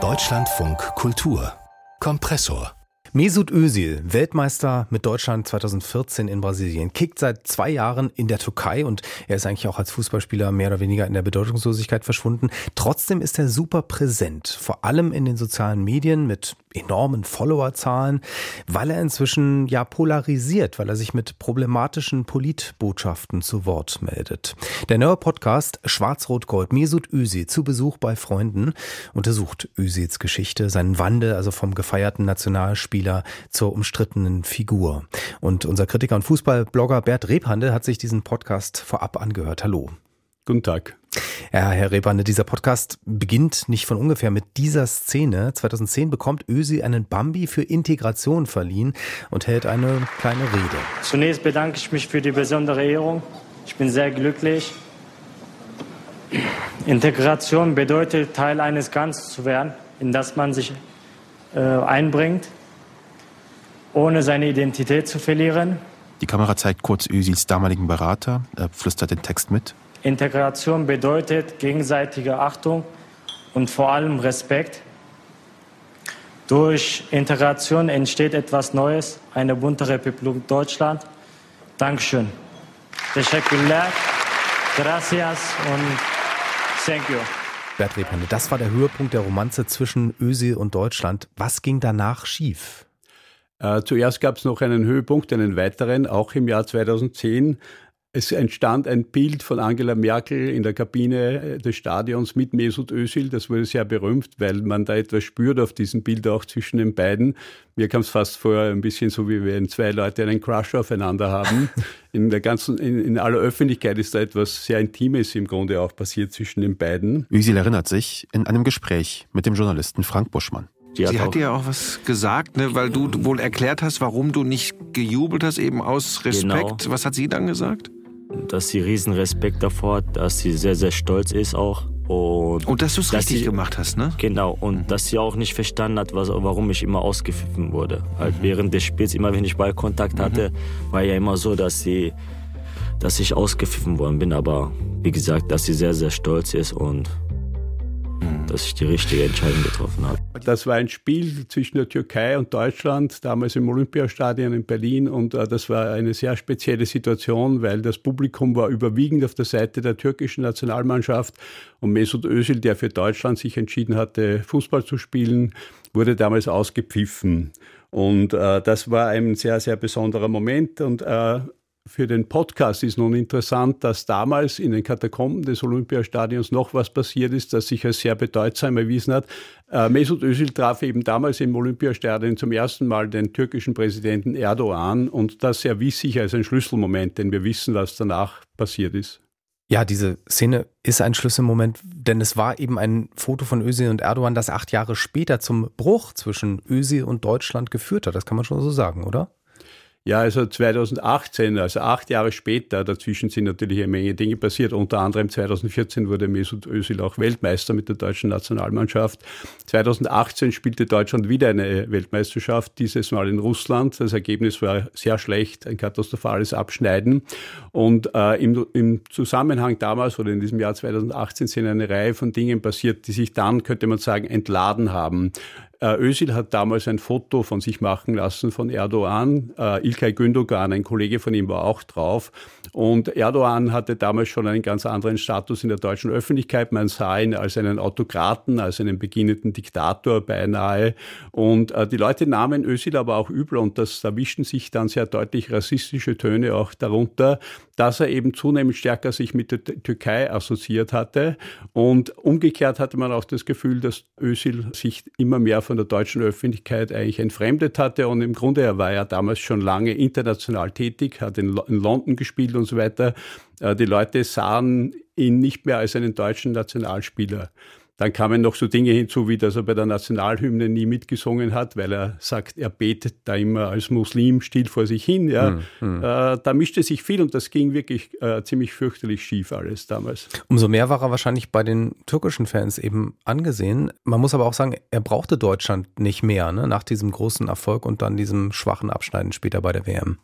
Deutschlandfunk Kultur Kompressor Mesut Özil, Weltmeister mit Deutschland 2014 in Brasilien, kickt seit zwei Jahren in der Türkei und er ist eigentlich auch als Fußballspieler mehr oder weniger in der Bedeutungslosigkeit verschwunden. Trotzdem ist er super präsent, vor allem in den sozialen Medien mit enormen Followerzahlen, weil er inzwischen ja polarisiert, weil er sich mit problematischen Politbotschaften zu Wort meldet. Der neue Podcast Schwarz-Rot-Gold Mesut Özil zu Besuch bei Freunden untersucht Özils Geschichte, seinen Wandel, also vom gefeierten Nationalspieler zur umstrittenen Figur. Und unser Kritiker und Fußballblogger Bert Rebhandel hat sich diesen Podcast vorab angehört. Hallo. Guten Tag. Ja, Herr Rebande, dieser Podcast beginnt nicht von ungefähr mit dieser Szene. 2010 bekommt Ösi einen Bambi für Integration verliehen und hält eine kleine Rede. Zunächst bedanke ich mich für die besondere Ehrung. Ich bin sehr glücklich. Integration bedeutet, Teil eines Ganzen zu werden, in das man sich äh, einbringt, ohne seine Identität zu verlieren. Die Kamera zeigt kurz Ösils damaligen Berater. Er flüstert den Text mit. Integration bedeutet gegenseitige Achtung und vor allem Respekt. Durch Integration entsteht etwas Neues, eine bunte Republik Deutschland. Dankeschön. Teşekkürler. Gracias und thank you. Bert Rebhande, das war der Höhepunkt der Romanze zwischen Özil und Deutschland. Was ging danach schief? Äh, zuerst gab es noch einen Höhepunkt, einen weiteren, auch im Jahr 2010. Es entstand ein Bild von Angela Merkel in der Kabine äh, des Stadions mit Mesut Özil. Das wurde sehr berühmt, weil man da etwas spürt auf diesem Bild auch zwischen den beiden. Mir kam es fast vor ein bisschen so, wie wenn zwei Leute einen Crush aufeinander haben. In der ganzen, in, in aller Öffentlichkeit ist da etwas sehr Intimes im Grunde auch passiert zwischen den beiden. Özil erinnert sich in einem Gespräch mit dem Journalisten Frank Buschmann. Die Sie hat dir ja auch was gesagt, ne, weil du wohl erklärt hast, warum du nicht gejubelt hast, eben aus Respekt. Genau. Was hat sie dann gesagt? Dass sie riesen Respekt davor hat, dass sie sehr, sehr stolz ist auch. Und, und dass du es richtig sie, gemacht hast, ne? Genau, und mhm. dass sie auch nicht verstanden hat, was, warum ich immer ausgepfiffen wurde. Halt mhm. während des Spiels, immer wenn ich Ballkontakt hatte, mhm. war ja immer so, dass sie, dass ich ausgepfiffen worden bin. Aber wie gesagt, dass sie sehr, sehr stolz ist und dass ich die richtige Entscheidung getroffen habe. Das war ein Spiel zwischen der Türkei und Deutschland, damals im Olympiastadion in Berlin. Und äh, das war eine sehr spezielle Situation, weil das Publikum war überwiegend auf der Seite der türkischen Nationalmannschaft. Und Mesut Özil, der für Deutschland sich entschieden hatte, Fußball zu spielen, wurde damals ausgepfiffen. Und äh, das war ein sehr, sehr besonderer Moment. Und äh, für den Podcast ist nun interessant, dass damals in den Katakomben des Olympiastadions noch was passiert ist, das sich als sehr bedeutsam erwiesen hat. Äh, Mesut Özil traf eben damals im Olympiastadion zum ersten Mal den türkischen Präsidenten Erdogan und das erwies sich als ein Schlüsselmoment, denn wir wissen, was danach passiert ist. Ja, diese Szene ist ein Schlüsselmoment, denn es war eben ein Foto von Özil und Erdogan, das acht Jahre später zum Bruch zwischen Özil und Deutschland geführt hat. Das kann man schon so sagen, oder? Ja, also 2018, also acht Jahre später, dazwischen sind natürlich eine Menge Dinge passiert. Unter anderem 2014 wurde Mesut Özil auch Weltmeister mit der deutschen Nationalmannschaft. 2018 spielte Deutschland wieder eine Weltmeisterschaft, dieses Mal in Russland. Das Ergebnis war sehr schlecht, ein katastrophales Abschneiden. Und äh, im, im Zusammenhang damals oder in diesem Jahr 2018 sind eine Reihe von Dingen passiert, die sich dann, könnte man sagen, entladen haben. Äh, Özil hat damals ein Foto von sich machen lassen von Erdogan. Äh, Ilkay Gündogan, ein Kollege von ihm, war auch drauf. Und Erdogan hatte damals schon einen ganz anderen Status in der deutschen Öffentlichkeit. Man sah ihn als einen Autokraten, als einen beginnenden Diktator beinahe. Und äh, die Leute nahmen Özil aber auch übel und das, da wischten sich dann sehr deutlich rassistische Töne auch darunter, dass er eben zunehmend stärker sich mit der Türkei assoziiert hatte. Und umgekehrt hatte man auch das Gefühl, dass Özil sich immer mehr von der deutschen Öffentlichkeit eigentlich entfremdet hatte. Und im Grunde, er war ja damals schon lange international tätig, hat in, in London gespielt und so weiter. Äh, die Leute sahen ihn nicht mehr als einen deutschen Nationalspieler. Dann kamen noch so Dinge hinzu, wie dass er bei der Nationalhymne nie mitgesungen hat, weil er sagt, er betet da immer als Muslim still vor sich hin. Ja. Hm, hm. Äh, da mischte sich viel und das ging wirklich äh, ziemlich fürchterlich schief alles damals. Umso mehr war er wahrscheinlich bei den türkischen Fans eben angesehen. Man muss aber auch sagen, er brauchte Deutschland nicht mehr ne? nach diesem großen Erfolg und dann diesem schwachen Abschneiden später bei der WM.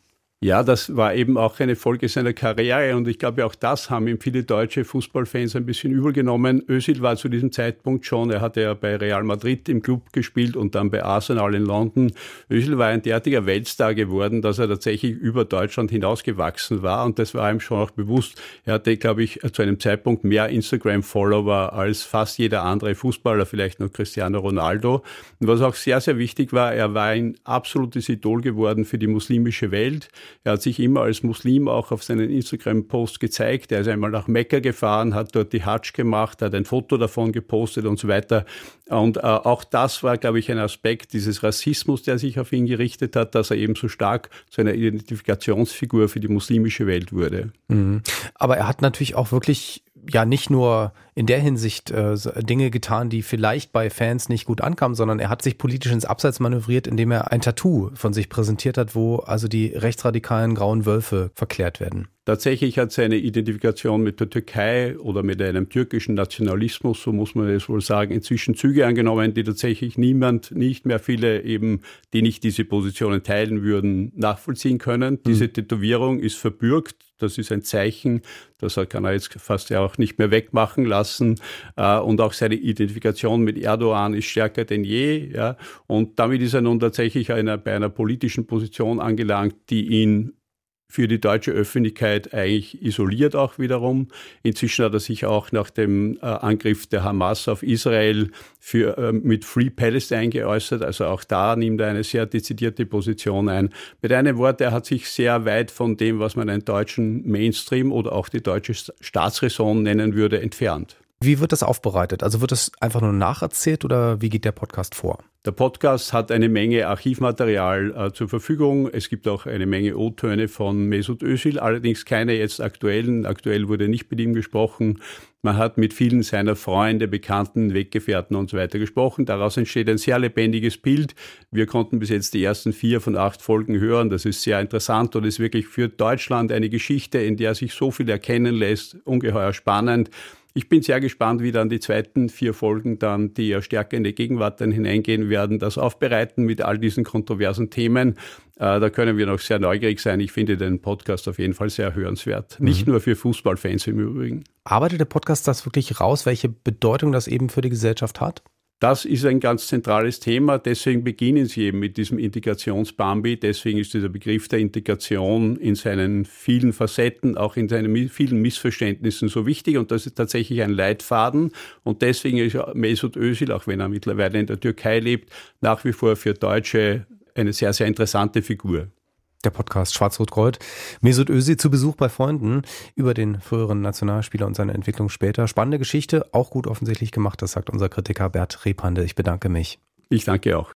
Ja, das war eben auch eine Folge seiner Karriere und ich glaube, auch das haben ihm viele deutsche Fußballfans ein bisschen übel genommen. Özil war zu diesem Zeitpunkt schon, er hatte ja bei Real Madrid im Club gespielt und dann bei Arsenal in London. Özil war ein derartiger Weltstar geworden, dass er tatsächlich über Deutschland hinausgewachsen war und das war ihm schon auch bewusst. Er hatte, glaube ich, zu einem Zeitpunkt mehr Instagram-Follower als fast jeder andere Fußballer, vielleicht nur Cristiano Ronaldo. Und was auch sehr, sehr wichtig war, er war ein absolutes Idol geworden für die muslimische Welt. Er hat sich immer als Muslim auch auf seinen Instagram-Post gezeigt. Er ist einmal nach Mekka gefahren, hat dort die Hajj gemacht, hat ein Foto davon gepostet und so weiter. Und äh, auch das war, glaube ich, ein Aspekt dieses Rassismus, der sich auf ihn gerichtet hat, dass er eben so stark zu einer Identifikationsfigur für die muslimische Welt wurde. Mhm. Aber er hat natürlich auch wirklich ja nicht nur in der Hinsicht äh, Dinge getan, die vielleicht bei Fans nicht gut ankamen, sondern er hat sich politisch ins Abseits manövriert, indem er ein Tattoo von sich präsentiert hat, wo also die rechtsradikalen grauen Wölfe verklärt werden. Tatsächlich hat seine Identifikation mit der Türkei oder mit einem türkischen Nationalismus, so muss man es wohl sagen, inzwischen Züge angenommen, die tatsächlich niemand, nicht mehr viele eben, die nicht diese Positionen teilen würden, nachvollziehen können. Diese mhm. Tätowierung ist verbürgt das ist ein Zeichen, das kann er jetzt fast ja auch nicht mehr wegmachen lassen. Äh, und auch seine Identifikation mit Erdogan ist stärker denn je. Ja. Und damit ist er nun tatsächlich einer, bei einer politischen Position angelangt, die ihn für die deutsche Öffentlichkeit eigentlich isoliert auch wiederum. Inzwischen hat er sich auch nach dem äh, Angriff der Hamas auf Israel für, äh, mit Free Palestine geäußert. Also auch da nimmt er eine sehr dezidierte Position ein. Mit einem Wort, er hat sich sehr weit von dem, was man einen deutschen Mainstream oder auch die deutsche Staatsräson nennen würde, entfernt. Wie wird das aufbereitet? Also wird das einfach nur nacherzählt oder wie geht der Podcast vor? Der Podcast hat eine Menge Archivmaterial äh, zur Verfügung. Es gibt auch eine Menge O-Töne von Mesut Özil, allerdings keine jetzt aktuellen. Aktuell wurde nicht mit ihm gesprochen. Man hat mit vielen seiner Freunde, Bekannten, Weggefährten und so weiter gesprochen. Daraus entsteht ein sehr lebendiges Bild. Wir konnten bis jetzt die ersten vier von acht Folgen hören. Das ist sehr interessant und ist wirklich für Deutschland eine Geschichte, in der sich so viel erkennen lässt. Ungeheuer spannend. Ich bin sehr gespannt, wie dann die zweiten vier Folgen dann, die ja stärker in die Gegenwart dann hineingehen werden, das aufbereiten mit all diesen kontroversen Themen. Äh, da können wir noch sehr neugierig sein. Ich finde den Podcast auf jeden Fall sehr hörenswert. Mhm. Nicht nur für Fußballfans im Übrigen. Arbeitet der Podcast das wirklich raus, welche Bedeutung das eben für die Gesellschaft hat? Das ist ein ganz zentrales Thema. Deswegen beginnen Sie eben mit diesem Integrationsbambi. Deswegen ist dieser Begriff der Integration in seinen vielen Facetten, auch in seinen vielen Missverständnissen so wichtig. Und das ist tatsächlich ein Leitfaden. Und deswegen ist Mesut Özil, auch wenn er mittlerweile in der Türkei lebt, nach wie vor für Deutsche eine sehr, sehr interessante Figur der Podcast Schwarz-Rot-Gold. Mesut Özil zu Besuch bei Freunden über den früheren Nationalspieler und seine Entwicklung später. Spannende Geschichte, auch gut offensichtlich gemacht, das sagt unser Kritiker Bert Repande. Ich bedanke mich. Ich danke auch.